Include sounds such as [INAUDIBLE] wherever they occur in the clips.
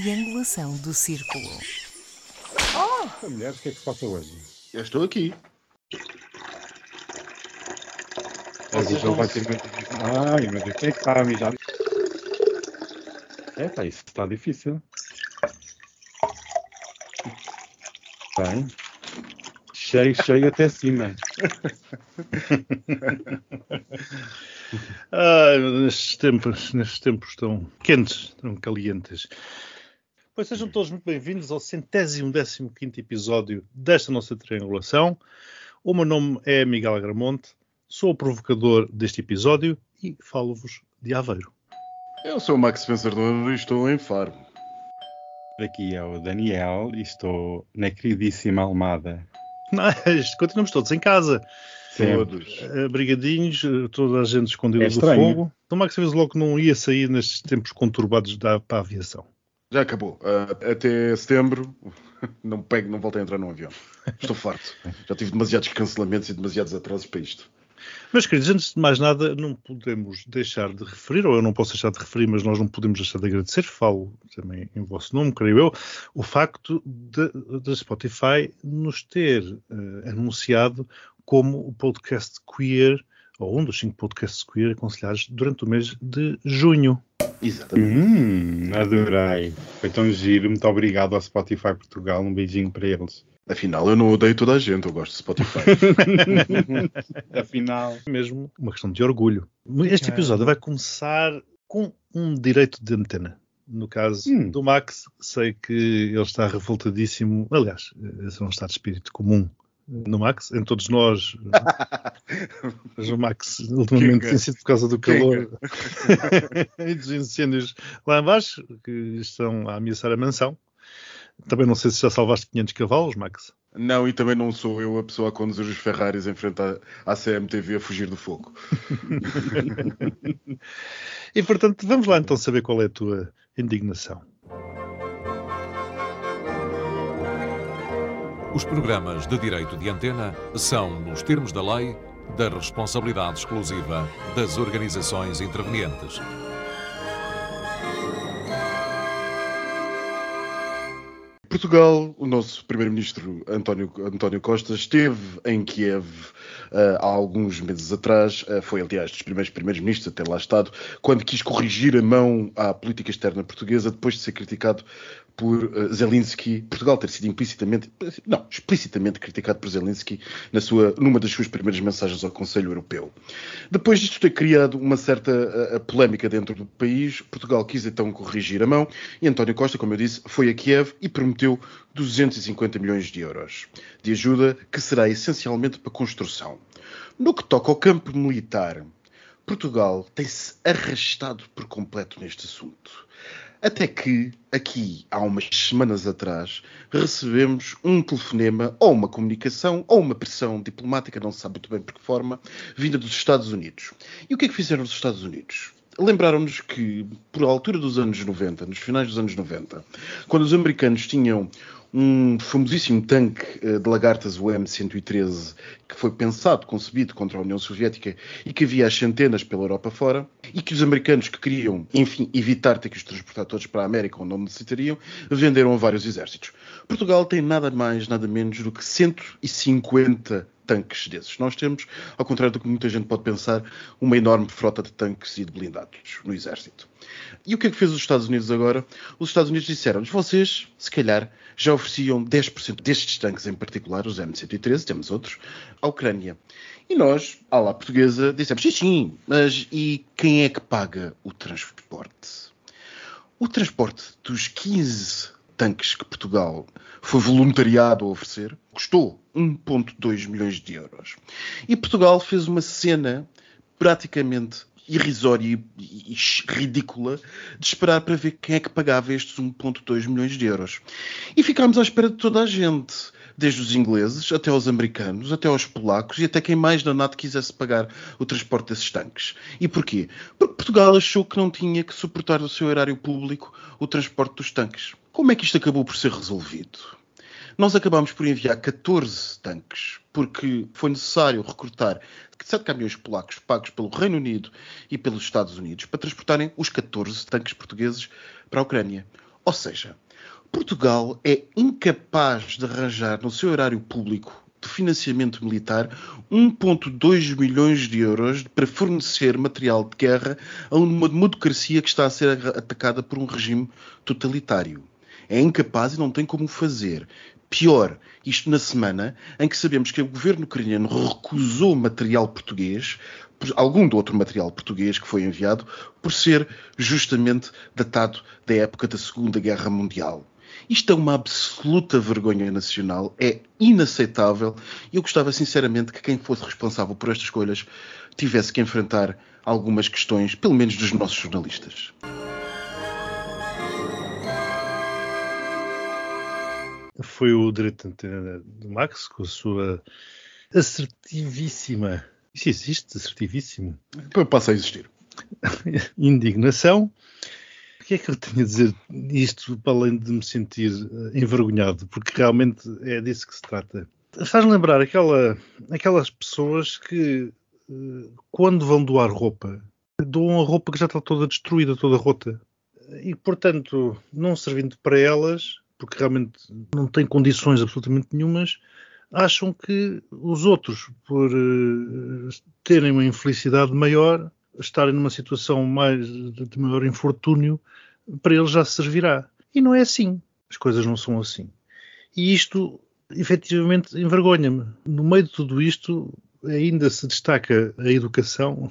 triangulação do círculo. Ah, mulher, o que é que se passa hoje? Eu estou aqui. Google vai ter muito. Ai, meu Deus, quem é que está a mijar? É, pá, isso está difícil. Tem. Cheio, cheio até cima. [LAUGHS] Ai, nestes tempos, nestes tempos tão quentes, tão calientes. Pois sejam todos muito bem-vindos ao centésimo décimo quinto episódio desta nossa triangulação. O meu nome é Miguel Agramonte, sou o provocador deste episódio e falo-vos de Aveiro. Eu sou o Max Vencedor e estou em Faro. Aqui é o Daniel e estou na queridíssima Almada. Mas continuamos todos em casa. Todos. abrigadinhos, eh, toda a gente escondida É do fogo. Então, Max fez logo que não ia sair nestes tempos conturbados da, para a aviação. Já acabou. Ah, até setembro [LAUGHS] não pego, não volto a entrar num avião. Estou farto. Já tive demasiados cancelamentos e demasiados atrasos para isto. Meus queridos, antes de mais nada, não podemos deixar de referir, ou eu não posso deixar de referir, mas nós não podemos deixar de agradecer, falo também em vosso nome, creio eu, o facto de Spotify nos ter eh, anunciado como o podcast queer, ou um dos cinco podcasts queer aconselhados durante o mês de junho. Exatamente. Hum, adorei. Foi tão giro. Muito obrigado ao Spotify Portugal. Um beijinho para eles. Afinal, eu não odeio toda a gente, eu gosto de Spotify. [LAUGHS] Afinal. Mesmo uma questão de orgulho. Este episódio vai começar com um direito de antena. No caso Hum. do Max, sei que ele está revoltadíssimo. Aliás, esse é um estado de espírito comum no Max, em todos nós. [LAUGHS] Mas o Max, ultimamente, tem sido por causa do calor [LAUGHS] e dos incêndios lá embaixo, que estão a ameaçar a mansão. Também não sei se já salvaste 500 cavalos, Max. não, e também não sou eu a pessoa a conduzir os Ferraris em frente à, à CMTV a fugir do fogo. [LAUGHS] E portanto, vamos lá então saber qual é a tua indignação. Os programas de direito de antena são, nos termos da lei, da responsabilidade exclusiva das organizações intervenientes. Portugal, o nosso primeiro-ministro António, António Costa esteve em Kiev ah, há alguns meses atrás, ah, foi aliás dos primeiros primeiros-ministros a ter lá estado, quando quis corrigir a mão à política externa portuguesa depois de ser criticado por ah, Zelensky, Portugal ter sido implicitamente, não, explicitamente criticado por Zelensky na sua, numa das suas primeiras mensagens ao Conselho Europeu. Depois disto ter criado uma certa polémica dentro do país, Portugal quis então corrigir a mão e António Costa, como eu disse, foi a Kiev e prometeu 250 milhões de euros de ajuda que será essencialmente para construção. No que toca ao campo militar, Portugal tem-se arrastado por completo neste assunto. Até que, aqui, há umas semanas atrás, recebemos um telefonema, ou uma comunicação, ou uma pressão diplomática, não se sabe muito bem por que forma, vinda dos Estados Unidos. E o que é que fizeram os Estados Unidos? Lembraram-nos que, por altura dos anos 90, nos finais dos anos 90, quando os americanos tinham um famosíssimo tanque eh, de lagartas, o M113, que foi pensado, concebido contra a União Soviética e que havia às centenas pela Europa fora, e que os americanos que queriam, enfim, evitar ter que os transportar todos para a América, onde não necessitariam, venderam a vários exércitos. Portugal tem nada mais, nada menos do que 150 tanques desses. Nós temos, ao contrário do que muita gente pode pensar, uma enorme frota de tanques e de blindados no exército. E o que é que fez os Estados Unidos agora? Os Estados Unidos disseram-nos, vocês, se calhar, já ofereciam 10% destes tanques em particular, os M113, temos outros, à Ucrânia. E nós, à lá portuguesa, dissemos, sim, sim, mas e quem é que paga o transporte? O transporte dos 15 tanques que Portugal foi voluntariado a oferecer custou 1,2 milhões de euros. E Portugal fez uma cena praticamente irrisória e, ridícula de esperar para ver quem é que pagava estes 1,2 milhões de euros. E ficámos à espera de toda a gente. Desde os ingleses até aos americanos, até aos polacos e até quem mais da NATO quisesse pagar o transporte desses tanques. E porquê? Porque Portugal achou que não tinha que suportar do seu erário público o transporte dos tanques. Como é que isto acabou por ser resolvido? Nós acabámos por enviar 14 tanques, porque foi necessário recrutar 7 caminhões polacos pagos pelo Reino Unido e pelos Estados Unidos para transportarem os 14 tanques portugueses para a Ucrânia. Ou seja, Portugal é incapaz de arranjar no seu horário público de financiamento militar 1,2 milhões de euros para fornecer material de guerra a uma democracia que está a ser atacada por um regime totalitário. É incapaz e não tem como fazer. Pior, isto na semana em que sabemos que o governo ucraniano recusou material português, algum do outro material português que foi enviado, por ser justamente datado da época da Segunda Guerra Mundial. Isto é uma absoluta vergonha nacional, é inaceitável e eu gostava sinceramente que quem fosse responsável por estas escolhas tivesse que enfrentar algumas questões, pelo menos dos nossos jornalistas. Foi o direito antena do Max com a sua assertivíssima. Isso existe, assertivíssimo. Passa a existir. [LAUGHS] Indignação que é que eu tenho a dizer isto para além de me sentir eh, envergonhado? Porque realmente é disso que se trata. Faz lembrar aquela, aquelas pessoas que, eh, quando vão doar roupa, doam a roupa que já está toda destruída, toda rota. E, portanto, não servindo para elas, porque realmente não têm condições absolutamente nenhumas, acham que os outros, por uh, terem uma infelicidade maior, estarem numa situação mais de maior infortúnio, para eles já servirá. E não é assim. As coisas não são assim. E isto, efetivamente, envergonha-me. No meio de tudo isto, ainda se destaca a educação,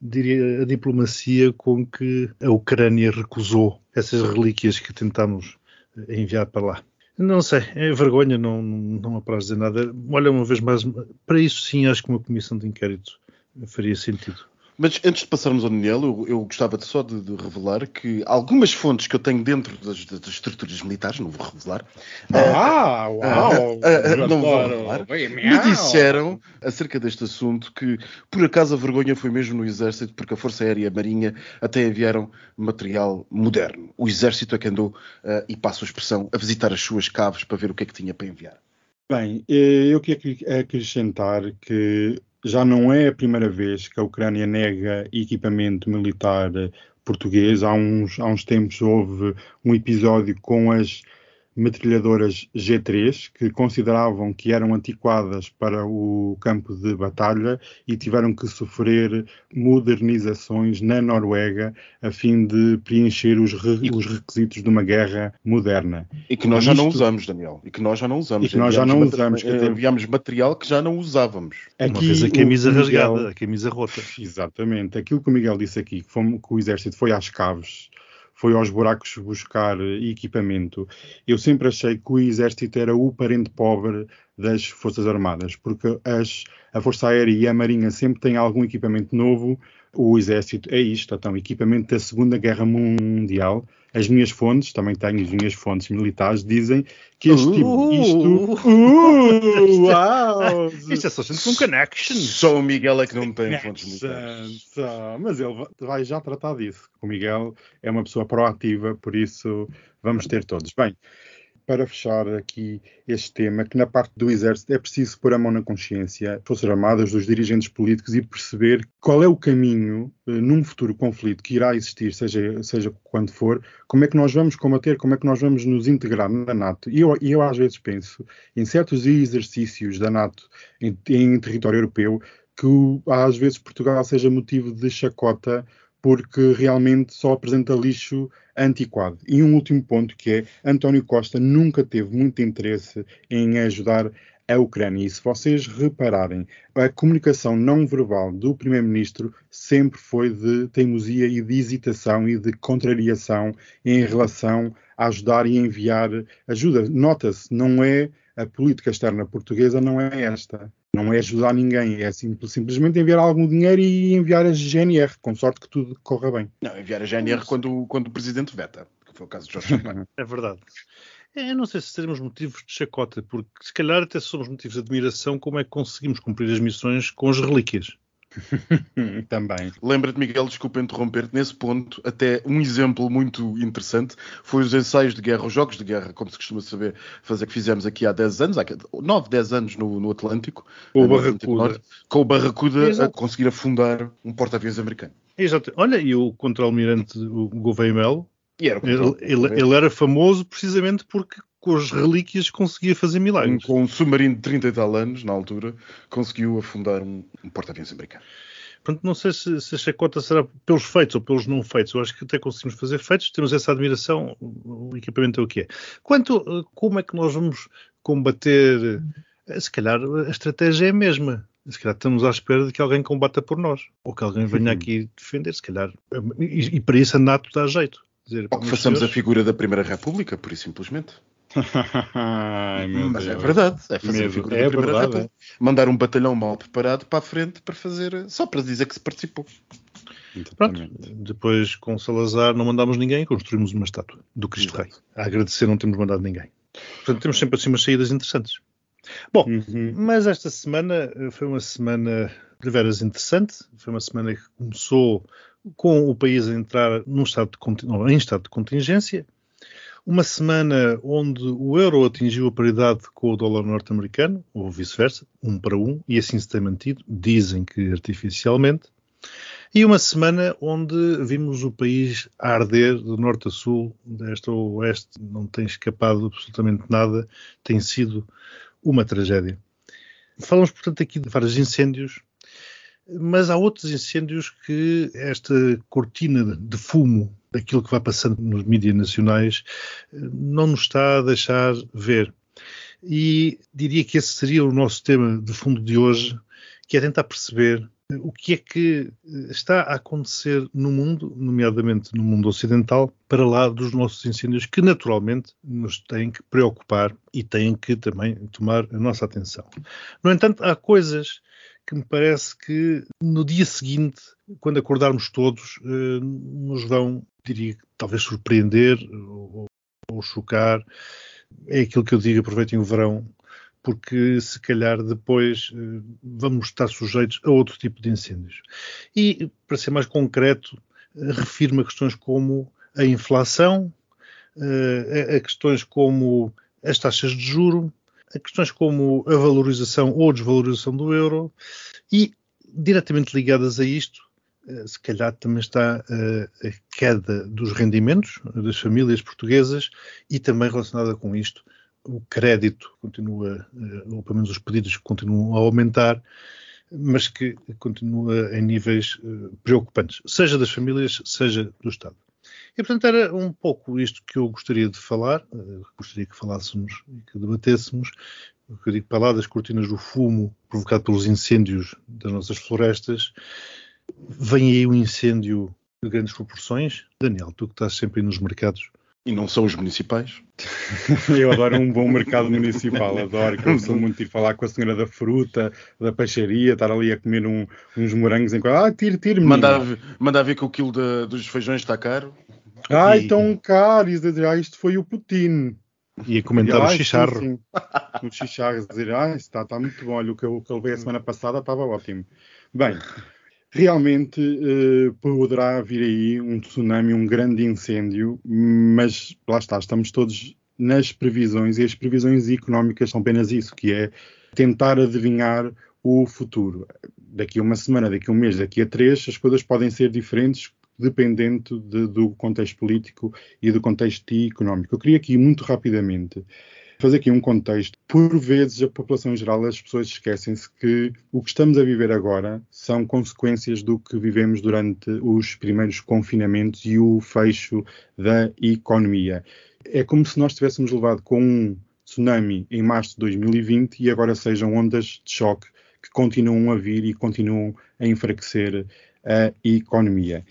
diria a diplomacia com que a Ucrânia recusou essas relíquias que tentámos enviar para lá. Não sei, é vergonha, não, não apraz dizer nada. Olha, uma vez mais, para isso sim acho que uma comissão de inquérito faria sentido. Mas antes de passarmos ao Daniel, eu, eu gostava de, só de, de, revelar que algumas fontes que eu tenho dentro das, das estruturas militares, não vou revelar. Ah, uh, uau! Uh, uh, não vou revelar. Me disseram acerca deste assunto que por acaso a vergonha foi mesmo no Exército, porque a Força Aérea e a Marinha até enviaram material moderno. O Exército é que andou, e passo a expressão, a visitar as suas caves para ver o que é que tinha para enviar. Bem, eh, eu queria acrescentar que já não é a primeira vez que a Ucrânia nega equipamento militar português. Há uns, há uns tempos houve um episódio com as metralhadoras G3, que consideravam que eram antiquadas para o campo de batalha e tiveram que sofrer modernizações na Noruega a fim de preencher os, re os requisitos de uma guerra moderna. E que nós já não usamos, Daniel. E que nós já não usamos. E que nós já não usamos. Enviámos material que já não usávamos. Aqui, Uma vez a camisa rasgada, Miguel, a camisa rota. Exatamente. Aquilo que o Miguel disse aqui, que, fomos, que o exército foi às caves foi aos buracos buscar equipamento. Eu sempre achei que o exército era o parente pobre das Forças Armadas, porque as, a Força Aérea e a Marinha sempre têm algum equipamento novo. O exército é isto, então, equipamento da Segunda Guerra Mundial as minhas fontes, também tenho as minhas fontes militares, dizem que este tipo, [LAUGHS] isto. Uh, uau! Isto é só gente com connection. Só o Miguel é que não tem fontes militares. Só, mas ele vai já tratar disso. O Miguel é uma pessoa proativa, por isso vamos ter todos. Bem, para fechar aqui este tema, que na parte do Exército é preciso pôr a mão na consciência, Forças Armadas, dos dirigentes políticos e perceber qual é o caminho eh, num futuro conflito que irá existir, seja, seja quando for, como é que nós vamos combater, como é que nós vamos nos integrar na NATO. E eu, eu às vezes penso em certos exercícios da NATO em, em território europeu que às vezes Portugal seja motivo de chacota porque realmente só apresenta lixo antiquado. E um último ponto que é António Costa nunca teve muito interesse em ajudar a Ucrânia. E se vocês repararem, a comunicação não verbal do Primeiro-Ministro sempre foi de teimosia e de hesitação e de contrariação em relação a ajudar e enviar ajuda. Nota-se, não é a política externa portuguesa, não é esta. Não é ajudar ninguém, é simples, simplesmente enviar algum dinheiro e enviar a GNR, com sorte que tudo corra bem. Não, enviar a GNR quando, quando o presidente veta, que foi o caso de Jorge [LAUGHS] É verdade. É, eu não sei se teremos motivos de chacota, porque se calhar até somos motivos de admiração como é que conseguimos cumprir as missões com as relíquias. [LAUGHS] Também. Lembra-te, Miguel, desculpa interromper-te, nesse ponto, até um exemplo muito interessante foi os ensaios de guerra, os jogos de guerra, como se costuma saber fazer, que fizemos aqui há 10 anos, há 9, 10 anos no, no Atlântico, com o Barracuda, Norte, com o Barracuda Exato. a conseguir afundar um porta-aviões americano. Exato. Olha, e o contra-almirante, Gouveia Melo, era Ele, ele- ele era famoso precisamente porque com as relíquias conseguia fazer milagres. com um submarino de 30 e tal anos, na altura, conseguiu afundar um, um porta-aviões americano. Portanto, não sei se, se a chacota será pelos feitos ou pelos não feitos. Eu acho que até conseguimos fazer feitos, temos essa admiração, o equipamento é o que é. Quanto a como é que nós vamos combater, eh, se calhar a estratégia é a mesma. Se calhar estamos à espera de que alguém combata por nós, ou que alguém venha Uhum. aqui defender, se calhar. E, e para isso a NATO dá jeito. Dizer, Ou que façamos a senhores, figura da Primeira República, por e simplesmente. Ai, meu Mas é Deus. verdade. É fazer Medo. figura É da Primeira verdade, República. Mandar um batalhão mal preparado para a frente para fazer, só para dizer que se participou. Pronto, depois com Salazar não mandámos ninguém, construímos uma estátua do Cristo Rei. A agradecer não temos mandado ninguém. Portanto, temos sempre assim umas saídas interessantes. Bom, Uhum. mas esta semana foi uma semana de veras interessante. Foi uma semana que começou com o país a entrar num estado de, em estado de contingência. Uma semana onde o euro atingiu a paridade com o dólar norte-americano, ou vice-versa, um para um, e assim se tem mantido, dizem que artificialmente. E uma semana onde vimos o país arder de norte a sul, de este a oeste, não tem escapado absolutamente nada, tem sido uma tragédia. Falamos, portanto, aqui de vários incêndios, mas há outros incêndios que esta cortina de fumo daquilo que vai passando nos mídias nacionais não nos está a deixar ver. E diria que esse seria o nosso tema de fundo de hoje, que é tentar perceber o que é que eh, está a acontecer no mundo, nomeadamente no mundo ocidental, para lá dos nossos incêndios, que naturalmente nos têm que preocupar e têm que também tomar a nossa atenção. No entanto, há coisas que me parece que no dia seguinte, quando acordarmos todos, eh, nos vão, diria, talvez surpreender ou, ou chocar. É aquilo que eu digo, aproveitem o verão, porque se calhar depois eh, vamos estar sujeitos a outro tipo de incêndios. E, para ser mais concreto, eh, refiro-me a questões como a inflação, a questões como as taxas de juro, a questões como a valorização ou desvalorização do euro e, diretamente ligadas a isto, eh, se calhar também está eh, a queda dos rendimentos das famílias portuguesas e também relacionada com isto, o crédito continua, eh, ou pelo menos os pedidos continuam a aumentar, mas que continua em níveis preocupantes, seja das famílias, seja do Estado. E, portanto, era um pouco isto que eu gostaria de falar, eh, gostaria que falássemos e que debatêssemos, o que eu digo para lá das cortinas do fumo provocado pelos incêndios das nossas florestas. Vem aí um incêndio de grandes proporções. Daniel, tu que estás sempre aí nos mercados, E não são os municipais. [LAUGHS] Eu adoro um bom mercado municipal, adoro, que eu sou muito ir falar com a senhora da fruta, da peixaria, estar ali a comer um- uns morangos enquanto. Ah, tire, tire. Mandar, ver- mandar ver que o quilo da- dos feijões está caro. Ai, E- tão caro. E dizer, ah, isto foi o Putin. ia comentar o Ai, sim, chicharro. sim. [LAUGHS] O chicharro, dizer, ah, está, está muito bom. Olha, o que eu, o que eu levei a semana passada estava ótimo. Bem, realmente eh, poderá vir aí um tsunami, um grande incêndio, mas lá está, estamos todos nas previsões e as previsões económicas são apenas isso, que é tentar adivinhar o futuro. Daqui a uma semana, daqui a um mês, daqui a três, as coisas podem ser diferentes dependendo de- do contexto político e do contexto económico. Eu queria aqui muito rapidamente fazer aqui um contexto. Por vezes, a população em geral, as pessoas esquecem-se que o que estamos a viver agora são consequências do que vivemos durante os primeiros confinamentos e o fecho da economia. É como se nós tivéssemos levado com um tsunami em março de 2020 e agora sejam ondas de choque que continuam a vir e continuam a enfraquecer a economia.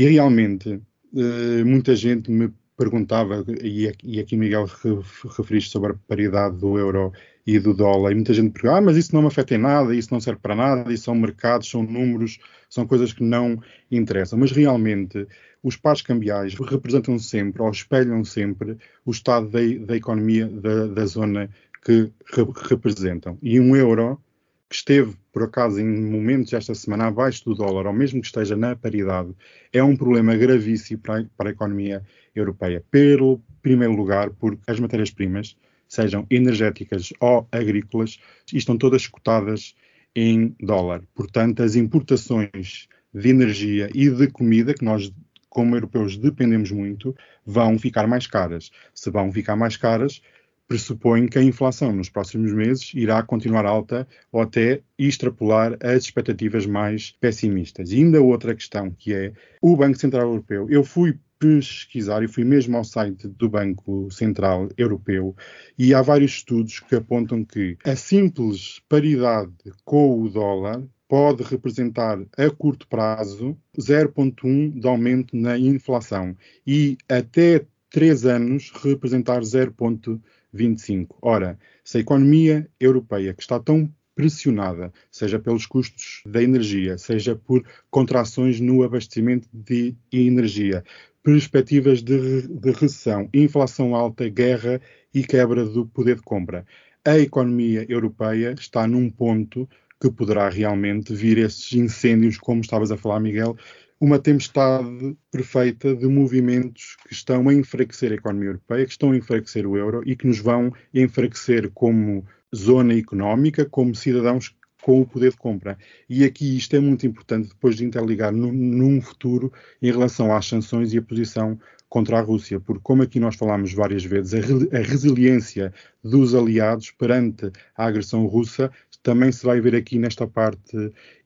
E realmente, eh, muita gente me perguntava, e aqui, e aqui Miguel re- referiste sobre a paridade do euro e do dólar, e muita gente pergunta, ah, mas isso não me afeta em nada, isso não serve para nada, isso são mercados, são números, são coisas que não interessam. Mas realmente, os pares cambiais representam sempre, ou espelham sempre, o estado da, da economia da, da zona que re- representam. E um euro que esteve, por acaso, em momentos esta semana abaixo do dólar, ou mesmo que esteja na paridade, é um problema gravíssimo para a, para a economia europeia. Pelo primeiro lugar, porque as matérias-primas, sejam energéticas ou agrícolas, estão todas cotadas em dólar. Portanto, as importações de energia e de comida que nós como europeus dependemos muito, vão ficar mais caras. Se vão ficar mais caras, pressupõe que a inflação nos próximos meses irá continuar alta ou até extrapolar as expectativas mais pessimistas. E ainda outra questão que é o Banco Central Europeu. Eu fui pesquisar e fui mesmo ao site do Banco Central Europeu e há vários estudos que apontam que a simples paridade com o dólar pode representar a curto prazo 0,1 de aumento na inflação e até 3 anos representar 0,25 25. Ora, se a economia europeia, que está tão pressionada, seja pelos custos da energia, seja por contrações no abastecimento de energia, perspectivas de, de recessão, inflação alta, guerra e quebra do poder de compra. A economia europeia está num ponto que poderá realmente vir esses incêndios, como estavas a falar, Miguel, uma tempestade perfeita de movimentos que estão a enfraquecer a economia europeia, que estão a enfraquecer o euro e que nos vão enfraquecer como zona económica, como cidadãos com o poder de compra. E aqui isto é muito importante depois de interligar no, num futuro em relação às sanções e a posição contra a Rússia, porque como aqui nós falámos várias vezes, a, re, a resiliência dos aliados perante a agressão russa também se vai ver aqui nesta parte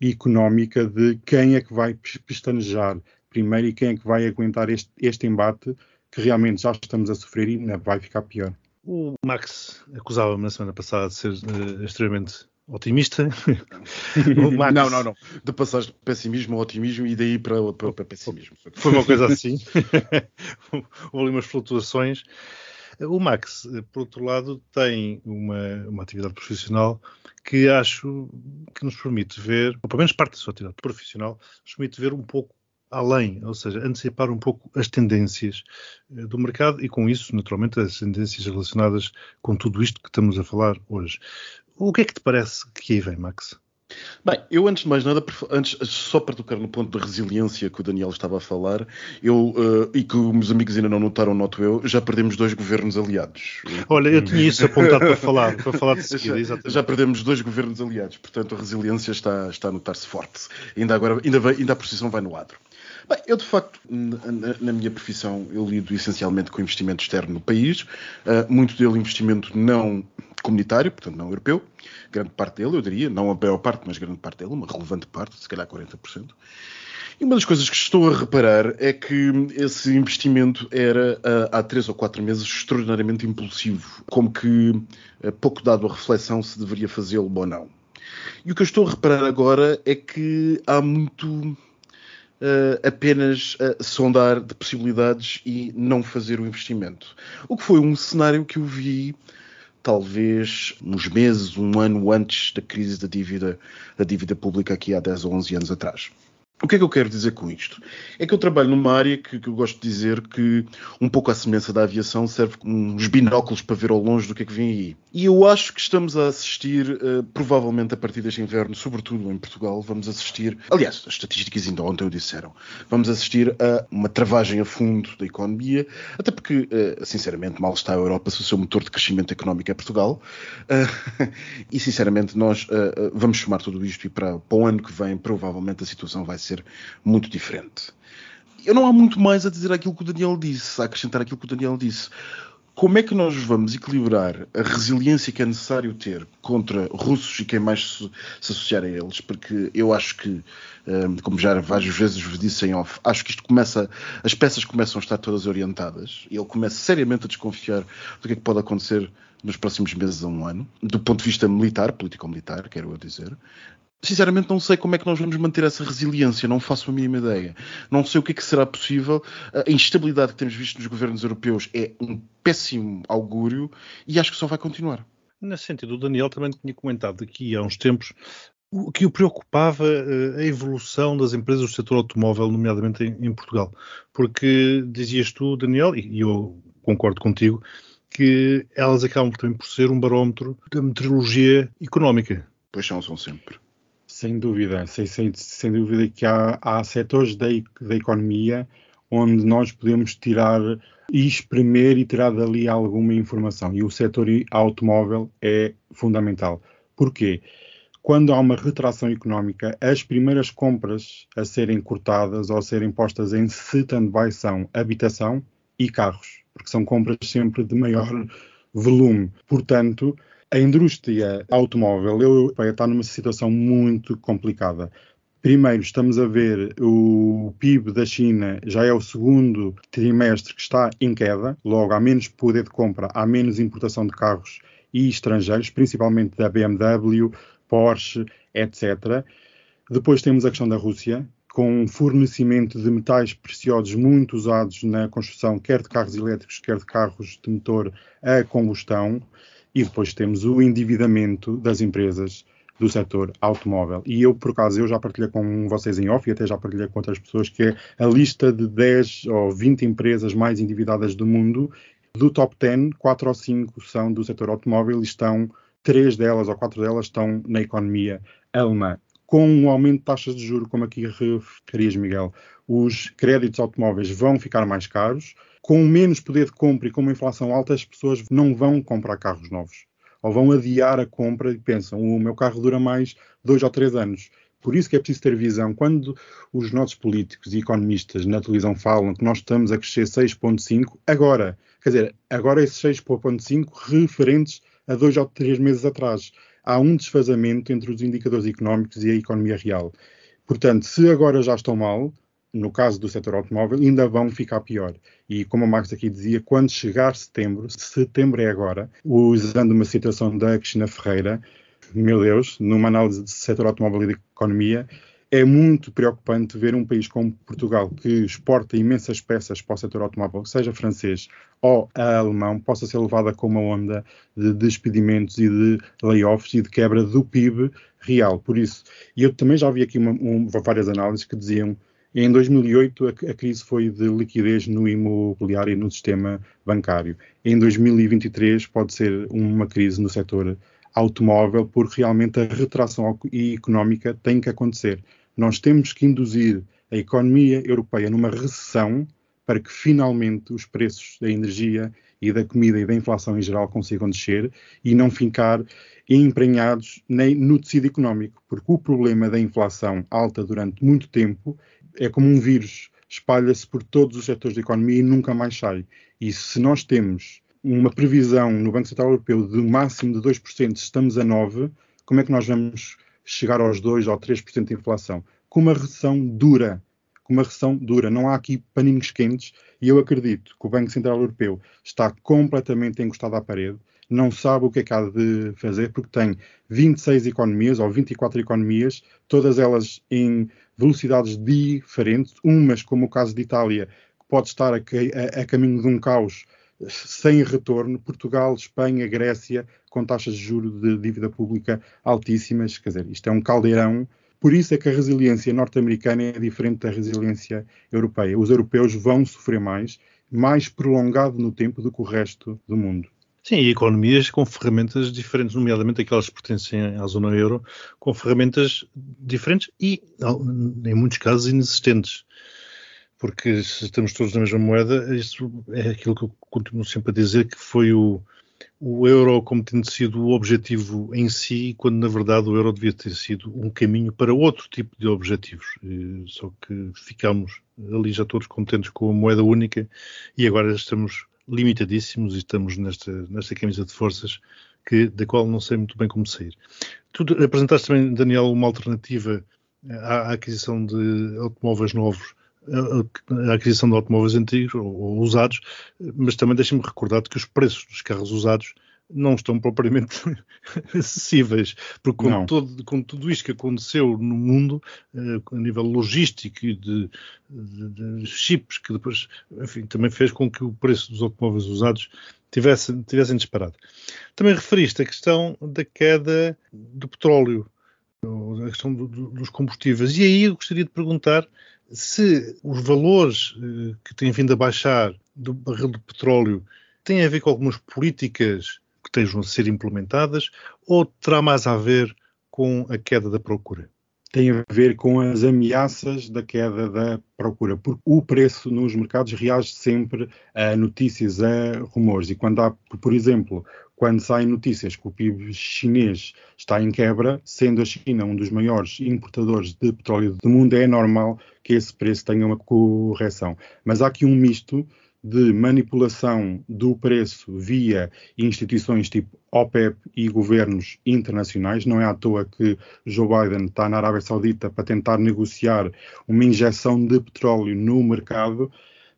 económica de quem é que vai pestanejar primeiro e quem é que vai aguentar este, este embate que realmente já estamos a sofrer e ainda vai ficar pior. O Max acusava-me na semana passada de ser uh, extremamente otimista. [LAUGHS] Max... Não, não, não. De passar de pessimismo ao otimismo e daí para, para, para pessimismo. Foi uma coisa assim. [LAUGHS] Houve ali umas flutuações. O Max, por outro lado, tem uma, uma atividade profissional que acho que nos permite ver, ou pelo menos parte da sua atividade profissional, nos permite ver um pouco além, ou seja, antecipar um pouco as tendências eh, do mercado e com isso, naturalmente, as tendências relacionadas com tudo isto que estamos a falar hoje. O que é que te parece que aí vem, Max? Bem, eu antes de mais nada, antes, só para tocar no ponto da resiliência que o Daniel estava a falar, eu, uh, e que os meus amigos ainda não notaram, noto eu, já perdemos dois governos aliados. Olha, eu tinha isso apontado para falar, para falar de seguida, [LAUGHS] já, já, perdemos dois governos aliados, portanto a resiliência está, está a notar-se forte. Ainda agora, ainda, vai, ainda a posição vai no adro. Bem, eu de facto, na, na, minha profissão, eu lido essencialmente com investimento externo no país, uh, muito dele investimento não comunitário, portanto não europeu, grande parte dele, eu diria, não a maior parte, mas grande parte dele, uma relevante parte, se calhar 40%. E uma das coisas que estou a reparar é que esse investimento era ah, há três ou quatro meses extraordinariamente impulsivo, como que ah, pouco dado a reflexão se deveria fazê-lo ou não. E o que eu estou a reparar agora é que há muito uh, apenas uh, sondar de possibilidades e não fazer o investimento. O que foi um cenário que eu vi talvez uns meses, um ano antes da crise da dívida, da dívida pública aqui há 10 ou 11 anos atrás. O que é que eu quero dizer com isto? É que eu trabalho numa área que, que eu gosto de dizer que, um pouco à semelhança da aviação, serve como uns binóculos para ver ao longe do que é que vem aí. E eu acho que estamos a assistir, uh, provavelmente a partir deste inverno, sobretudo em Portugal, vamos assistir, aliás, as estatísticas ainda ontem o disseram, vamos assistir a uma travagem a fundo da economia, até porque, uh, sinceramente, mal está a Europa se o seu motor de crescimento económico é Portugal. Uh, [LAUGHS] e, sinceramente, nós vamos chamar tudo isto e para, para o ano que vem, provavelmente a situação vai ser ser muito diferente. Eu não há muito mais a dizer aquilo que o Daniel disse, a acrescentar aquilo que o Daniel disse. Como é que nós vamos equilibrar a resiliência que é necessário ter contra russos e quem mais se, associar a eles? Porque eu acho que, hum, como já várias vezes vos disse em off, acho que isto começa, as peças começam a estar todas orientadas e ele começa seriamente a desconfiar do que é que pode acontecer nos próximos meses a um ano, do ponto de vista militar, político-militar, quero eu dizer sinceramente não sei como é que nós vamos manter essa resiliência, não faço a mínima ideia. Não sei o que é que será possível. A instabilidade que temos visto nos governos europeus é um péssimo augúrio e acho que só vai continuar. Nesse sentido, o Daniel também tinha comentado aqui há uns tempos o que o preocupava eh, a evolução das empresas do setor automóvel, nomeadamente em, em Portugal. Porque dizias tu, Daniel, e eu concordo contigo, que elas acabam também por ser um barómetro da meteorologia económica. Pois são, são sempre. Sem dúvida, sem, sem, sem dúvida que há, há setores da, da economia onde nós podemos tirar e espremer e tirar dali alguma informação. E o setor automóvel é fundamental. Porquê? quando há uma retração económica, as primeiras compras a serem cortadas ou a serem postas em stand-by são habitação e carros, porque são compras sempre de maior volume. Portanto, a indústria automóvel europeia está numa situação muito complicada. Primeiro, estamos a ver o PIB da China já é o segundo trimestre que está em queda, logo há menos poder de compra, há menos importação de carros e estrangeiros, principalmente da BMW, Porsche, etc. Depois temos a questão da Rússia, com fornecimento de metais preciosos muito usados na construção, quer de carros elétricos, quer de carros de motor a combustão. E depois temos o endividamento das empresas do setor automóvel. E eu, por acaso, eu já partilhei com vocês em off e até já partilhei com outras pessoas que é a lista de 10 ou 20 empresas mais endividadas do mundo. Do top 10, 4 ou 5 são do setor automóvel e estão três delas ou quatro delas estão na economia alemã. Com um aumento de taxas de juros, como aqui referias, Miguel, os créditos automóveis vão ficar mais caros. Com menos poder de compra e com uma inflação alta, as pessoas não vão comprar carros novos. Ou vão adiar a compra e pensam, o meu carro dura mais dois ou três anos. Por isso que é preciso ter visão. Quando os nossos políticos e economistas na televisão falam que nós estamos a crescer 6,5, agora, quer dizer, agora esses 6,5 referentes a dois ou três meses atrás. Há um desfazamento entre os indicadores económicos e a economia real. Portanto, se agora já estão mal, no caso do setor automóvel, ainda vão ficar pior. E como a Max aqui dizia, quando chegar setembro, setembro é agora, usando uma citação da Cristina Ferreira, meu Deus, numa análise de setor automóvel e de economia, é muito preocupante ver um país como Portugal, que exporta imensas peças para o setor automóvel, seja francês ou alemão, possa ser levada com uma onda de despedimentos e de layoffs e de quebra do PIB real. Por isso, e eu também já vi aqui uma, um, várias análises que diziam em 2008 a, crise foi de liquidez no imobiliário e no sistema bancário. Em 2023 pode ser uma crise no setor automóvel, porque realmente a retração económica tem que acontecer nós temos que induzir a economia europeia numa recessão para que finalmente os preços da energia e da comida e da inflação em geral consigam descer e não ficar emprenhados nem no tecido económico, porque o problema da inflação alta durante muito tempo é como um vírus, espalha-se por todos os setores da economia e nunca mais sai. E se nós temos uma previsão no Banco Central Europeu de um máximo de 2%, estamos a 9%, como é que nós vamos chegar aos 2 ou 3% de inflação, com uma recessão dura. Com uma recessão dura. Não há aqui paninhos quentes e eu acredito que o Banco Central Europeu está completamente encostado à parede, não sabe o que é que há de fazer, porque tem 26 economias ou 24 economias, todas elas em velocidades diferentes, umas, como o caso de Itália, que pode estar a, a, a caminho de um caos sem retorno, Portugal, Espanha, Grécia, com taxas de juros de dívida pública altíssimas. Quer dizer, isto é um caldeirão. Por isso é que a resiliência norte-americana é diferente da resiliência europeia. Os europeus vão sofrer mais, mais prolongado no tempo do que o resto do mundo. Sim, e economias com ferramentas diferentes, nomeadamente aquelas que pertencem à zona euro, com ferramentas diferentes e, em muitos casos, inexistentes porque se estamos todos na mesma moeda, isso é aquilo que eu continuo sempre a dizer, que foi o, o euro como tendo sido o objetivo em si, quando na verdade o euro devia ter sido um caminho para outro tipo de objetivos. Só que ficámos ali já todos contentes com a moeda única e agora estamos limitadíssimos e estamos nesta, nesta camisa de forças que, da qual não sei muito bem como sair. Tu apresentaste também, Daniel, uma alternativa à aquisição de automóveis novos a aquisição de automóveis antigos ou, ou usados, mas também deixem-me recordar que os preços dos carros usados não estão propriamente [LAUGHS] acessíveis, porque com, todo, com, tudo isto que aconteceu no mundo, uh, a nível logístico e de, de, de, chips, que depois, enfim, também fez com que o preço dos automóveis usados tivessem, tivessem disparado. Também referiste a questão da queda do petróleo, a questão do, do, dos combustíveis, e aí eu gostaria de perguntar se os valores eh, que têm vindo a baixar do barril de petróleo têm a ver com algumas políticas que estejam a ser implementadas ou terá mais a ver com a queda da procura? Tem a ver com as ameaças da queda da procura, porque o preço nos mercados reage sempre a notícias, a rumores. E quando há, por exemplo, quando saem notícias que o PIB chinês está em quebra, sendo a China um dos maiores importadores de petróleo do mundo, é normal que esse preço tenha uma correção. Mas há aqui um misto de manipulação do preço via instituições tipo OPEP e governos internacionais. Não é à toa que Joe Biden está na Arábia Saudita para tentar negociar uma injeção de petróleo no mercado,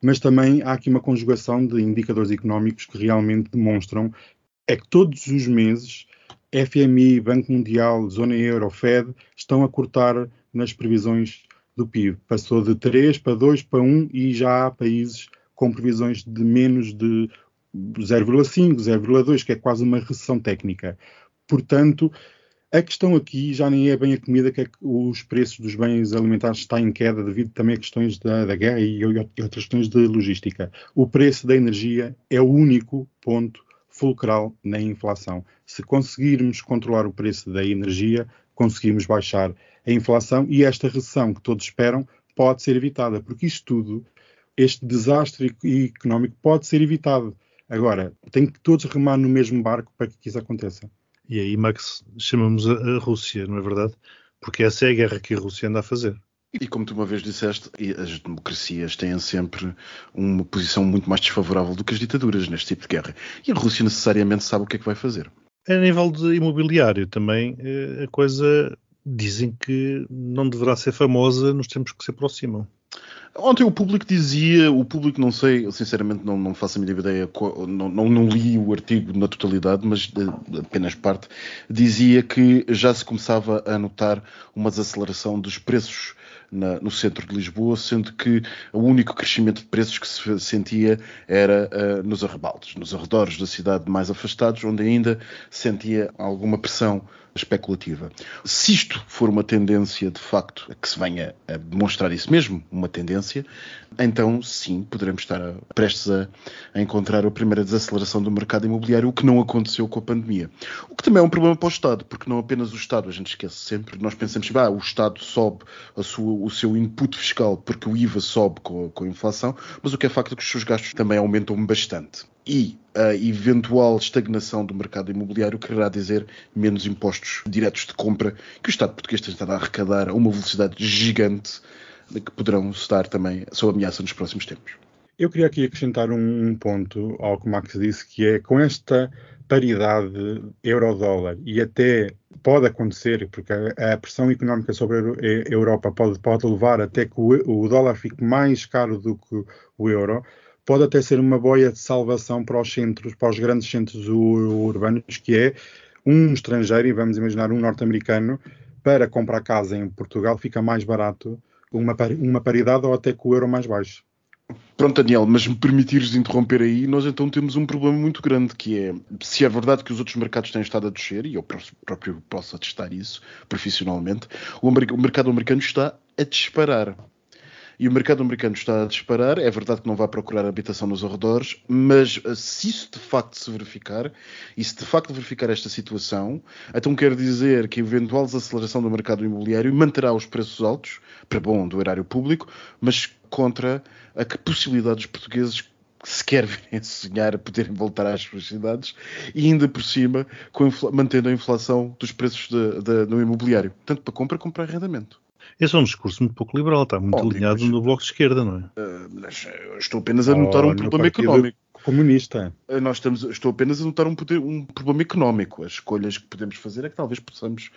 mas também há aqui uma conjugação de indicadores económicos que realmente demonstram é que todos os meses FMI, Banco Mundial, Zona Euro, Fed estão a cortar nas previsões do PIB. Passou de 3 para 2 para 1 e já há países com previsões de menos de 0,5, 0,2, que é quase uma recessão técnica. Portanto, a questão aqui já nem é bem a comida, que é que os preços dos bens alimentares estão em queda devido também a questões da, da guerra e outras questões de logística. O preço da energia é o único ponto fulcral na inflação. Se conseguirmos controlar o preço da energia, conseguimos baixar a inflação e esta recessão que todos esperam pode ser evitada, porque isto tudo, este desastre económico pode ser evitado. Agora, tem que todos remar no mesmo barco para que isso aconteça. E aí, Max, chamamos a Rússia, não é verdade? Porque essa é a guerra que a Rússia anda a fazer. E como tu uma vez disseste, as democracias têm sempre uma posição muito mais desfavorável do que as ditaduras neste tipo de guerra. E a Rússia necessariamente sabe o que é que vai fazer. A nível de imobiliário também, eh, a coisa dizem que não deverá ser famosa nos tempos que se aproximam. Ontem o público dizia, o público não sei, eu sinceramente não, não faço a mínima ideia, não, não, não, li o artigo na totalidade, mas apenas parte, dizia que já se começava a notar uma desaceleração dos preços na, no centro de Lisboa, sendo que o único crescimento de preços que se sentia era uh, nos arrebaldes, nos arredores da cidade mais afastados, onde ainda sentia alguma pressão especulativa. Se isto for uma tendência, de facto, que se venha a demonstrar isso mesmo, uma tendência, então sim, poderemos estar prestes a, a, encontrar a primeira desaceleração do mercado imobiliário, o que não aconteceu com a pandemia. O que também é um problema para o Estado, porque não apenas o Estado, a gente esquece sempre, nós pensamos que ah, o Estado sobe sua, o seu input fiscal porque o IVA sobe com, com a inflação, mas o que é facto é que os seus gastos também aumentam bastante e a eventual estagnação do mercado imobiliário quererá dizer menos impostos diretos de compra que o Estado português a arrecadar a uma velocidade gigante que poderão estar também sob ameaça nos próximos tempos. Eu queria aqui acrescentar um ponto ao que o Max disse, que é com esta paridade euro-dólar e até pode acontecer, porque a, pressão económica sobre a Europa pode, pode levar até que o, o dólar fique mais caro do que o euro, pode até ser uma boia de salvação para os centros, para os grandes centros urbanos, que é um estrangeiro, e vamos imaginar um norte-americano, para comprar casa em Portugal fica mais barato uma, uma paridade ou até com o euro mais baixo. Pronto, Daniel, mas me permitires interromper aí, nós então temos um problema muito grande, que é, se é verdade que os outros mercados têm estado a descer, e eu próprio posso atestar isso profissionalmente, o, mercado americano está a disparar e o mercado americano está a disparar. É verdade que não vai procurar habitação nos arredores, mas eh, se isso de facto se verificar, e se de facto verificar esta situação, então quer dizer que a eventual desaceleração do mercado imobiliário manterá os preços altos, para bom do erário público, mas contra a que possibilidade dos portugueses sequer [LAUGHS] virem sonhar a poderem voltar às suas cidades e ainda por cima mantendo a inflação dos preços de, de, no imobiliário, tanto para compra como para arrendamento. Esse é um discurso muito pouco liberal, está muito Óbvio, alinhado mas, no bloco de esquerda, não é? Uh, estou apenas a notar oh, um problema económico. Comunista. Uh, nós estamos, estou apenas a notar um, poder, um, problema económico. As escolhas que podemos fazer é que talvez possamos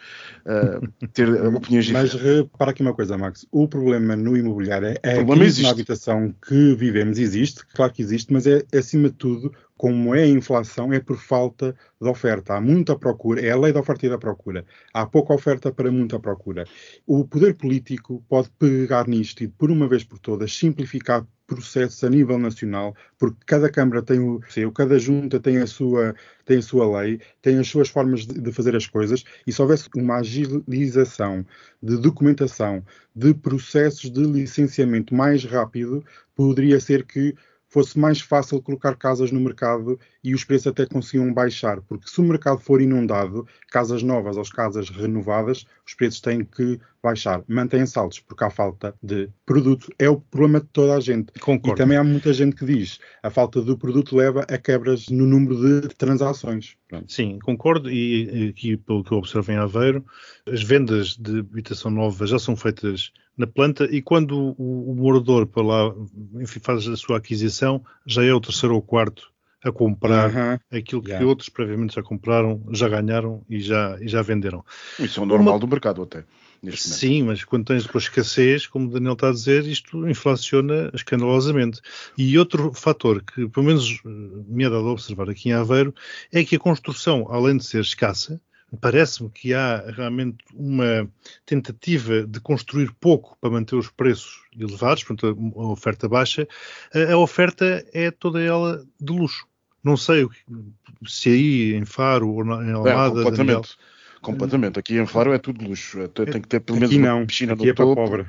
uh, ter [LAUGHS] opiniões diferentes. Mas repara aqui uma coisa, Max. O problema no imobiliário é, a crise na habitação que vivemos. Existe, claro que existe, mas é acima de tudo como é a inflação, é por falta de oferta. Há muita procura, é a lei da oferta e da procura. Há pouca oferta para muita procura. O poder político pode pegar nisto e, por uma vez por todas, simplificar processos a nível nacional, porque cada Câmara tem o seu, cada junta tem a sua, tem a sua lei, tem as suas formas de, de fazer as coisas, e se houvesse uma agilização de documentação, de processos de licenciamento mais rápido, poderia ser que fosse mais fácil colocar casas no mercado e os preços até conseguiam baixar, porque se o mercado for inundado, casas novas ou casas renovadas, os preços têm que baixar. Mantêm-se altos, porque há falta de produto. É o problema de toda a gente. Concordo. E também há muita gente que diz a falta do produto leva a quebras no número de transações. Sim, concordo. E aqui, pelo que eu observo em Aveiro, as vendas de habitação nova já são feitas na planta e quando o, o morador para lá enfim, faz a sua aquisição, já é o terceiro ou quarto a comprar Uhum. aquilo que Yeah. outros previamente já compraram, já ganharam e já, e já venderam. Isso é o normal do mercado até, neste momento. Sim, mas quando tens depois escassez, como o Daniel está a dizer, isto inflaciona escandalosamente. E outro fator que, pelo menos, me é dado a observar aqui em Aveiro, é que a construção, além de ser escassa, parece-me que há realmente uma tentativa de construir pouco para manter os preços elevados, portanto, a oferta baixa. A oferta é toda ela de luxo. Não sei o que- se aí em Faro ou em É, Almada, Daniel, completamente. Aqui em Faro é tudo luxo. É, Tem que ter pelo menos Aqui uma não, piscina aqui no é para topo. pobre.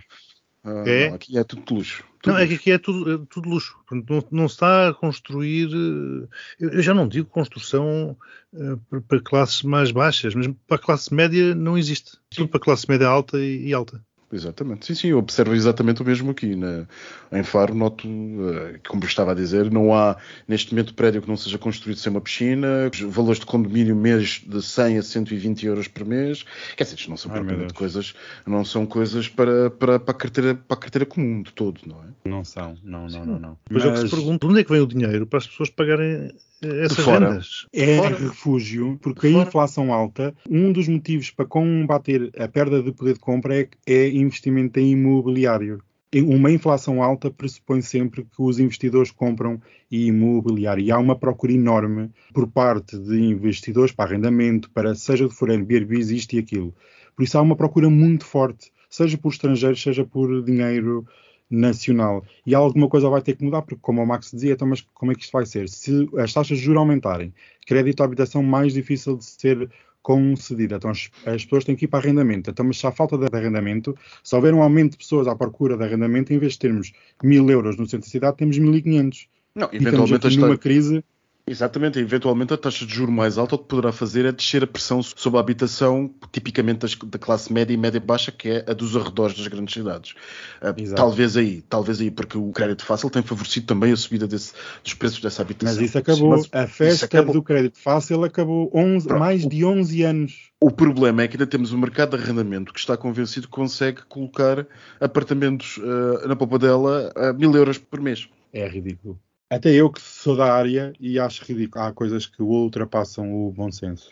Ah, É? não, aqui é tudo de luxo. Tudo Não, é que luxo. aqui é tudo, é tudo luxo. Não, não se está a construir. eh, Eu, já não digo construção eh, para- classes mais baixas, mas para a classe média não existe. Tudo para a classe média alta e, e alta. Exatamente. Sim, sim, eu observo exatamente o mesmo aqui. Na, em Faro, noto, eh, como eu estava a dizer, não há neste momento prédio que não seja construído sem uma piscina, os valores de condomínio mês de 100 a 120 euros por mês. Quer dizer, isto não são Ai, coisas, não são coisas para, para, para, a carteira, para a carteira comum de todo, não é? Não são, não, não, não. não. Mas, é o que se pergunta: de onde é que vem o dinheiro para as pessoas pagarem essas fora. rendas? É Fora. refúgio, porque a Fora. inflação alta, um dos motivos para combater a perda de poder de compra é, é investimento em imobiliário. Uma inflação alta pressupõe sempre que os investidores compram imobiliário. E há uma procura enorme por parte de investidores para arrendamento, para seja de for Airbnb, isto e aquilo. Por isso há uma procura muito forte, seja por estrangeiros, seja por dinheiro nacional. E alguma coisa vai ter que mudar, porque como o Max dizia, então, mas como é que isto vai ser? Se as taxas de juros aumentarem, crédito à habitação mais difícil de ser concedida, então as, as pessoas têm que ir para arrendamento. Então, mas se há falta de arrendamento, se houver um aumento de pessoas à procura de arrendamento, em vez de termos mil euros no centro da cidade, temos 1.500. Não, E estamos eventualmente aqui numa crise Exatamente, eventualmente a taxa de juro mais alta o que poderá fazer é descer a pressão sobre a habitação, tipicamente das- da classe média e média baixa, que é a dos arredores das grandes cidades. Ah, Exato. talvez aí, talvez aí, porque o crédito fácil tem favorecido também a subida desse- dos preços dessa habitação. Mas isso acabou. Mas a festa acabou. do crédito fácil acabou 11, Pronto. mais de 11 anos. O problema é que ainda temos um mercado de arrendamento que está convencido que consegue colocar apartamentos ah, na popa dela a mil euros por mês. É ridículo. Até eu que sou da área e acho ridículo. Há coisas que ultrapassam o bom senso.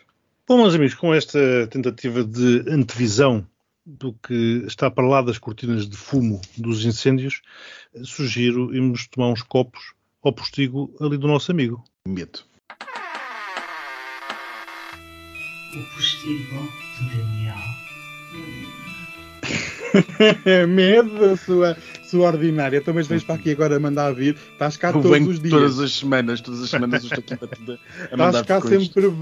Bom, meus amigos, com esta tentativa de antevisão do que está para lá das cortinas de fumo dos incêndios, sugiro irmos tomar uns copos ao postigo ali do nosso amigo. Medo. O postigo do Daniel. [LAUGHS] Medo, sua, sua ordinária. Então, mas vens para aqui agora mandar vir. Estás cá Eu todos os dias. todas as semanas, todas as semanas eu estou aqui batida a Estás cá com isto. sempre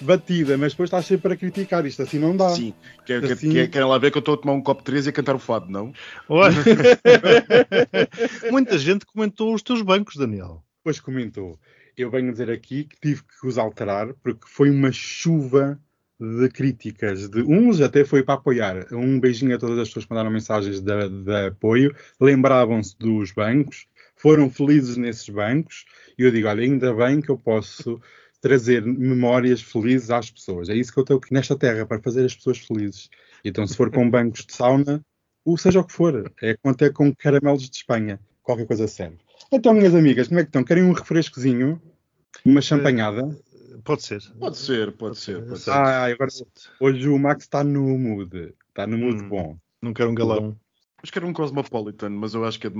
batida, mas depois estás sempre a criticar isto. Assim não dá. Sim, quer, quer- Assim- quer- querem lá ver que eu estou a tomar um copo de três e a cantar o fado, não? [LAUGHS] Muita gente comentou os teus bancos, Daniel. Depois comentou. Eu venho dizer aqui que tive que os alterar porque foi uma chuva de críticas. De uns até foi para apoiar. Um beijinho a todas as pessoas que mandaram mensagens de, de apoio. Lembravam-se dos bancos, foram felizes nesses bancos. E eu digo: olha, ainda bem que eu posso trazer memórias felizes às pessoas. É isso que eu estou aqui nesta terra, para fazer as pessoas felizes. Então, se for com bancos de sauna, ou seja o que for, é até com caramelos de Espanha, qualquer coisa serve. Então, minhas amigas, como é que estão? Querem um refrescozinho? Uma champanhada? Pode ser. Pode ser, pode ser, pode ser. Ah, agora hoje o Max está no mood. Está no mood Hum. bom. Não quero um galão. Acho que era um Cosmopolitan, mas eu acho que é, de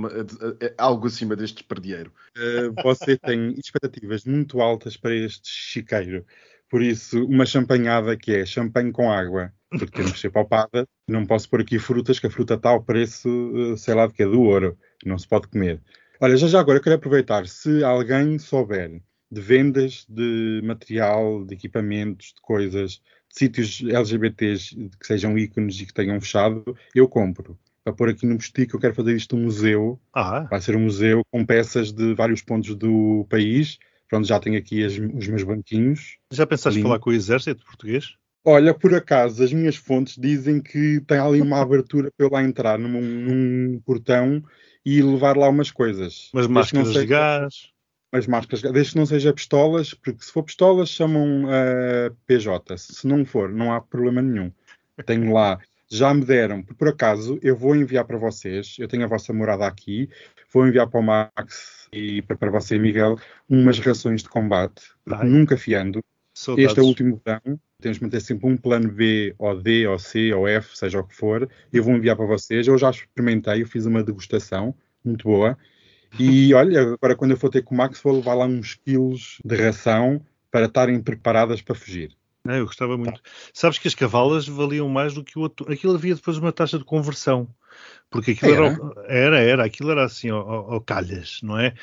é é algo acima deste perdieiro. Uh, você tem expectativas muito altas para este chiqueiro. Por isso, uma champanhada que é champanhe com água, porque temos que ser palpada. Não posso pôr aqui frutas, que a fruta está ao preço, uh, sei lá de que é, do ouro. Não se pode comer. Olha, já já agora eu quero aproveitar, se alguém souber de vendas de material, de equipamentos, de coisas, de sítios LGBTs que sejam ícones e que tenham fechado, eu compro. Para pôr aqui no postigo, eu quero fazer isto um museu Ah, Vai ser um museu com peças de vários pontos do país. Pronto, já tenho aqui as- os meus banquinhos. já pensaste Lindo. falar com o exército português? Olha, por acaso, as minhas fontes dizem que tem ali uma [LAUGHS] abertura para eu lá entrar num, num portão e levar lá umas coisas. Umas máscaras de gás? As marcas, desde que não seja pistolas, porque se for pistolas chamam uh, PJ. Se não for, não há problema nenhum. Tenho lá, já me deram, por acaso, eu vou enviar para vocês, eu tenho a vossa morada aqui, vou enviar para o Max e para, para você, Miguel, umas rações de combate, Ai. nunca fiando. Saudades. Este é o último verão, temos de manter sempre um plano B, ou D, ou C, ou F, seja o que for. Eu vou enviar para vocês. Eu já experimentei, eu fiz uma degustação muito boa. E olha, agora quando eu for ter com o Max, vou levar lá uns quilos de ração para estarem preparadas para fugir. É, eu gostava muito. Sabes que as cavalas valiam mais do que o outro. Aquilo havia depois uma taxa de conversão. Porque aquilo era, Era? era, era, aquilo era assim ao- ao calhas, não é?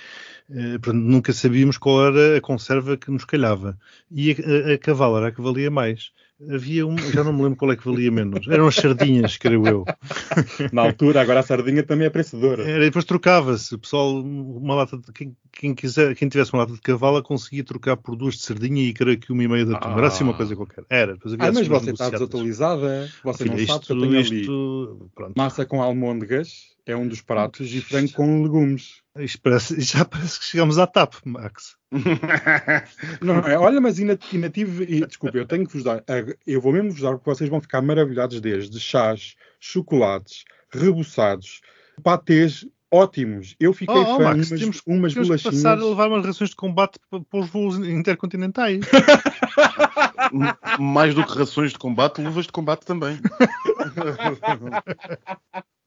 Eh, portanto, nunca sabíamos qual era a conserva que nos calhava. E a, a, a cavala era a que valia mais. Havia um, já não me lembro qual é que valia menos. Eram as sardinhas, creio eu. [LAUGHS] Na altura, agora a sardinha também é preçadora. Era, e depois trocava-se. O pessoal, uma lata de, quem, quem quiser, quem tivesse uma lata de cavala conseguia trocar por duas de sardinha e creio que uma e meia de atum. Era assim uma coisa qualquer. Era. Depois havia Ah, mas assim você está desatualizada. Você Filha, não sabe que eu isto, tenho ali isto, pronto. massa com almôndegas, é um dos pratos, e frango com legumes. Isto parece- já parece que chegamos à TAP, Max. [LAUGHS] Não é? Olha, mas ainda, ainda tive. e, Desculpe, eu tenho que vos dar. Eu vou mesmo vos dar porque vocês vão ficar maravilhados desde chás, chocolates, reboçados, patês ótimos. Eu fiquei Oh, oh, fã Max, de umas, temos, umas temos que bolachinhas. passar a levar umas rações de combate para, para os voos intercontinentais. [LAUGHS] Mais do que rações de combate, luvas de combate também. [LAUGHS]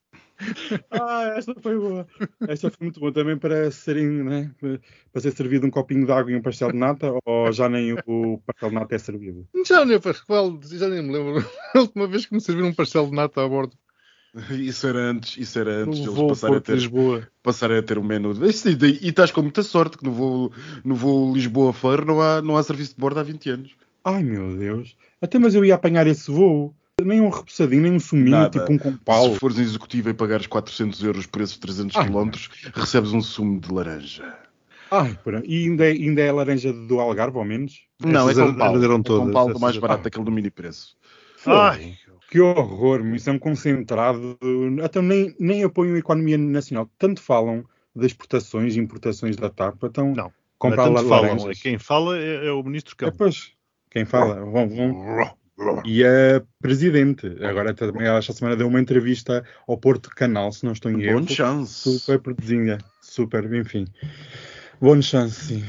[LAUGHS] Ah, esta foi boa. Esta foi muito boa também para serem, né? Para ser servido um copinho de água e um pastel de nata, ou já nem o pastel de nata é servido. já, nem, já nem me lembro. A última vez que me serviram um pastel de nata a bordo. Isso era antes, isso era antes eles passarem a, ter, Lisboa. passarem a ter um menu. E, e estás com muita sorte que no voo, no voo Lisboa-Feira não há, não há serviço de bordo há 20 anos. Ai meu Deus. Até mas eu ia apanhar esse voo. Nem um repousadinho, nem um suminho, Nada. tipo um compal. Se fores executivo e pagares 400 euros por esses 300 Ah. km, recebes um sumo de laranja. Ai. E ainda é, ainda é laranja do Algarve, ao menos? Não, é Essas com pau. eram É todas, pau do essas mais barato, aquele do mini preço. Ai, Que horror, isso é um concentrado. Até nem, nem apoiam a economia nacional. Tanto falam das exportações e importações da TAP. Então, Não, comprar la- falam. Quem fala é, é o ministro É, Campos. pois, quem fala? Vão, vão. E a presidente, agora também, esta semana deu uma entrevista ao Porto Canal, se não estou em erro. Bom chance. Super produzinha, super, enfim. Bom chance, sim.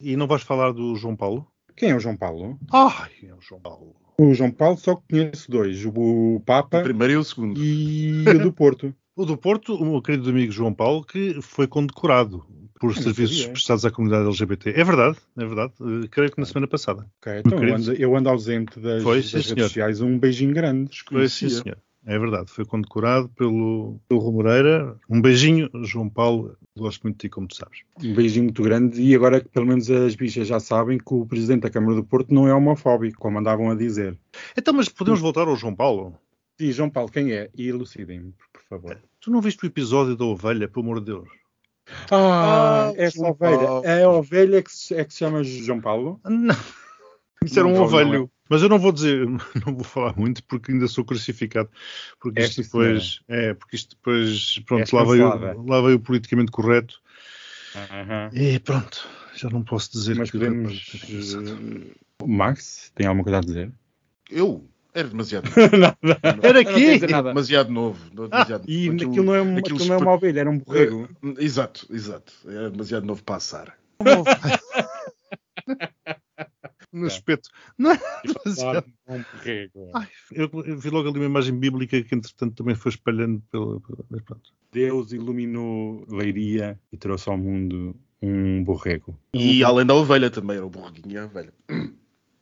E não vais falar do João Paulo? Quem é o João Paulo? Ai, é o João Paulo. O João Paulo só conheço dois, o O Papa primeiro e o segundo. e o do Porto. O do Porto, o meu querido amigo João Paulo, que foi condecorado por não serviços sabia. prestados à comunidade LGBT. É verdade, é verdade. Eh, creio que na semana passada. Ok, então eu ando, eu ando ausente das, Foi, das sim, redes senhor. sociais. Um beijinho grande. Foi, sim, senhor. É verdade, foi condecorado pelo, pelo Rui Moreira. Um beijinho, João Paulo. Gosto muito de ti, como tu sabes. Um beijinho muito grande. E agora que pelo menos as bichas já sabem que o presidente da Câmara do Porto não é homofóbico, como andavam a dizer. Então, mas podemos voltar ao João Paulo? E João Paulo, quem é? E elucidem-me, por favor. Tu não viste o episódio da ovelha, pelo amor de Deus? Ah, Ah, essa João ovelha. Paulo. É a ovelha que se, é que se chama João Paulo? Não. Isso era um ovelho. não Mas eu não vou dizer, [LAUGHS] não vou falar muito porque ainda sou crucificado. Porque É, isto depois, é, porque isto depois, pronto, És lá veio, lá veio o politicamente correto. Aham. E pronto, já não posso dizer Mas que podemos. eh, Max, tem alguma coisa a dizer? Eu? Era demasiado. [LAUGHS] Nada. Era aqui? nada. demasiado novo. Demasiado, E aquilo- aquilo, não é, um, aquilo não é uma ovelha, era um borrego. Eh, Exato, exato. Era demasiado novo para assar. [LAUGHS] no espeto. Não é demasiado. Um borrego. Ai, eu, eu vi logo ali uma imagem bíblica que entretanto também foi espalhando pela. pela- mas pronto. Deus iluminou Leiria e trouxe ao mundo um borrego. E além da ovelha também, era o borreguinho e a ovelha.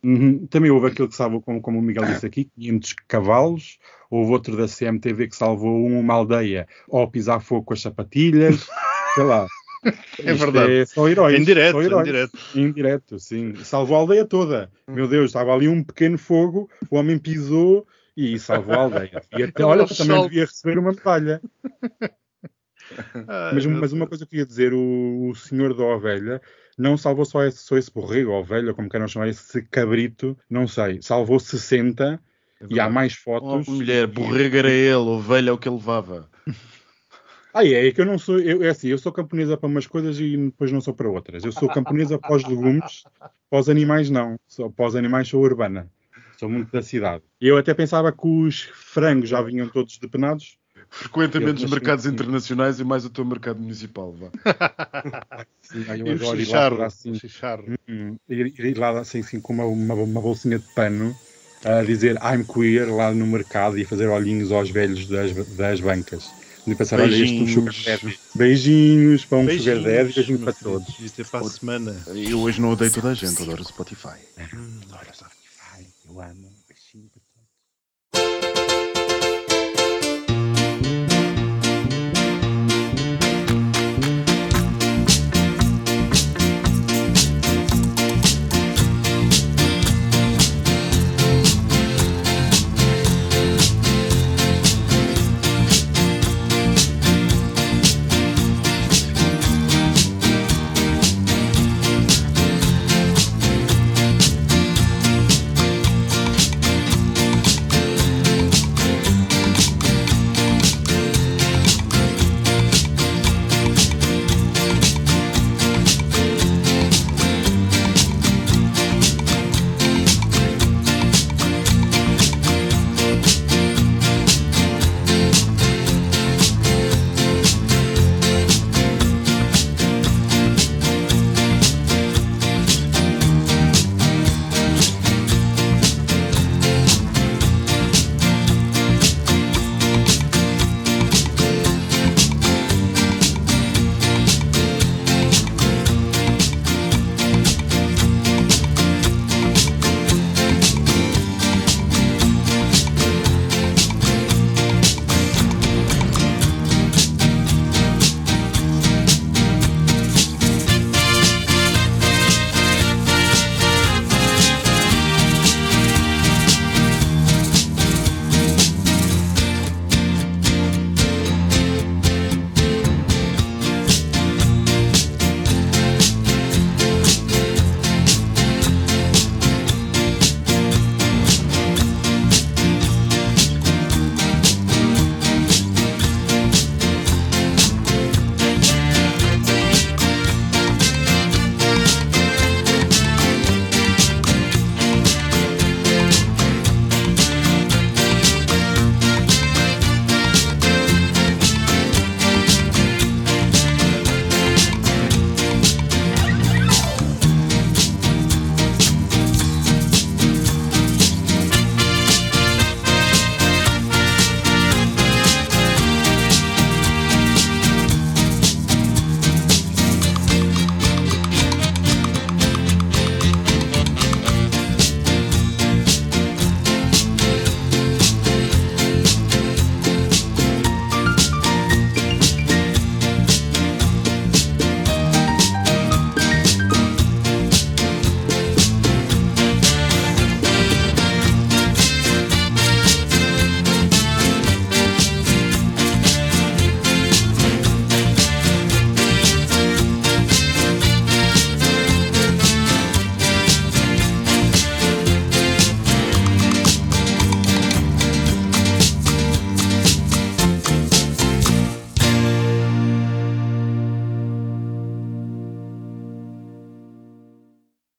Uhum. Também houve aquele que salvou, como, como o Miguel disse aqui, 500 cavalos. Houve outro da CMTV que salvou uma aldeia ao pisar fogo com as sapatilhas. [LAUGHS] Sei lá. É Isto verdade. É só heróis. Em direto, só em heróis. direto. Em direto, sim. Salvou a aldeia toda. Meu Deus, estava ali um pequeno fogo, o homem pisou e salvou a aldeia. E [LAUGHS] até, olha, também devia receber uma medalha. Ai, [LAUGHS] Mas, meu mas uma coisa que eu ia dizer, o, o senhor da ovelha não salvou só esse, só esse borrego, ou ovelha, como queiram chamar, esse cabrito, não sei. Salvou 60 É e há mais Oh, fotos. mulher, borrego era ele, ovelha é o que ele levava. [LAUGHS] Ah, é, é que eu não sou, eu, é assim, eu sou camponesa para umas coisas e depois não sou para outras. Eu sou camponesa para os legumes, para os animais não. Só para os animais sou urbana. Sou muito da cidade. Eu até pensava que os frangos já vinham todos depenados. Frequenta menos mercados internacionais e mais o teu mercado municipal. Vá. [LAUGHS] Sim, eu E o adoro ir lá assim, o chicharro. hum, ir, lá assim, assim com uma, uma, uma bolsinha de pano a dizer I'm queer lá no mercado e fazer olhinhos aos velhos das, das bancas. E pensar, olha, este é um sugar Beijinhos. daddy. Beijinhos para um sugar daddy, Beijinhos, beijinho para todos. Isto é para a semana. Eu hoje não odeio toda a gente, adoro o Spotify. Adoro Spotify, eu amo.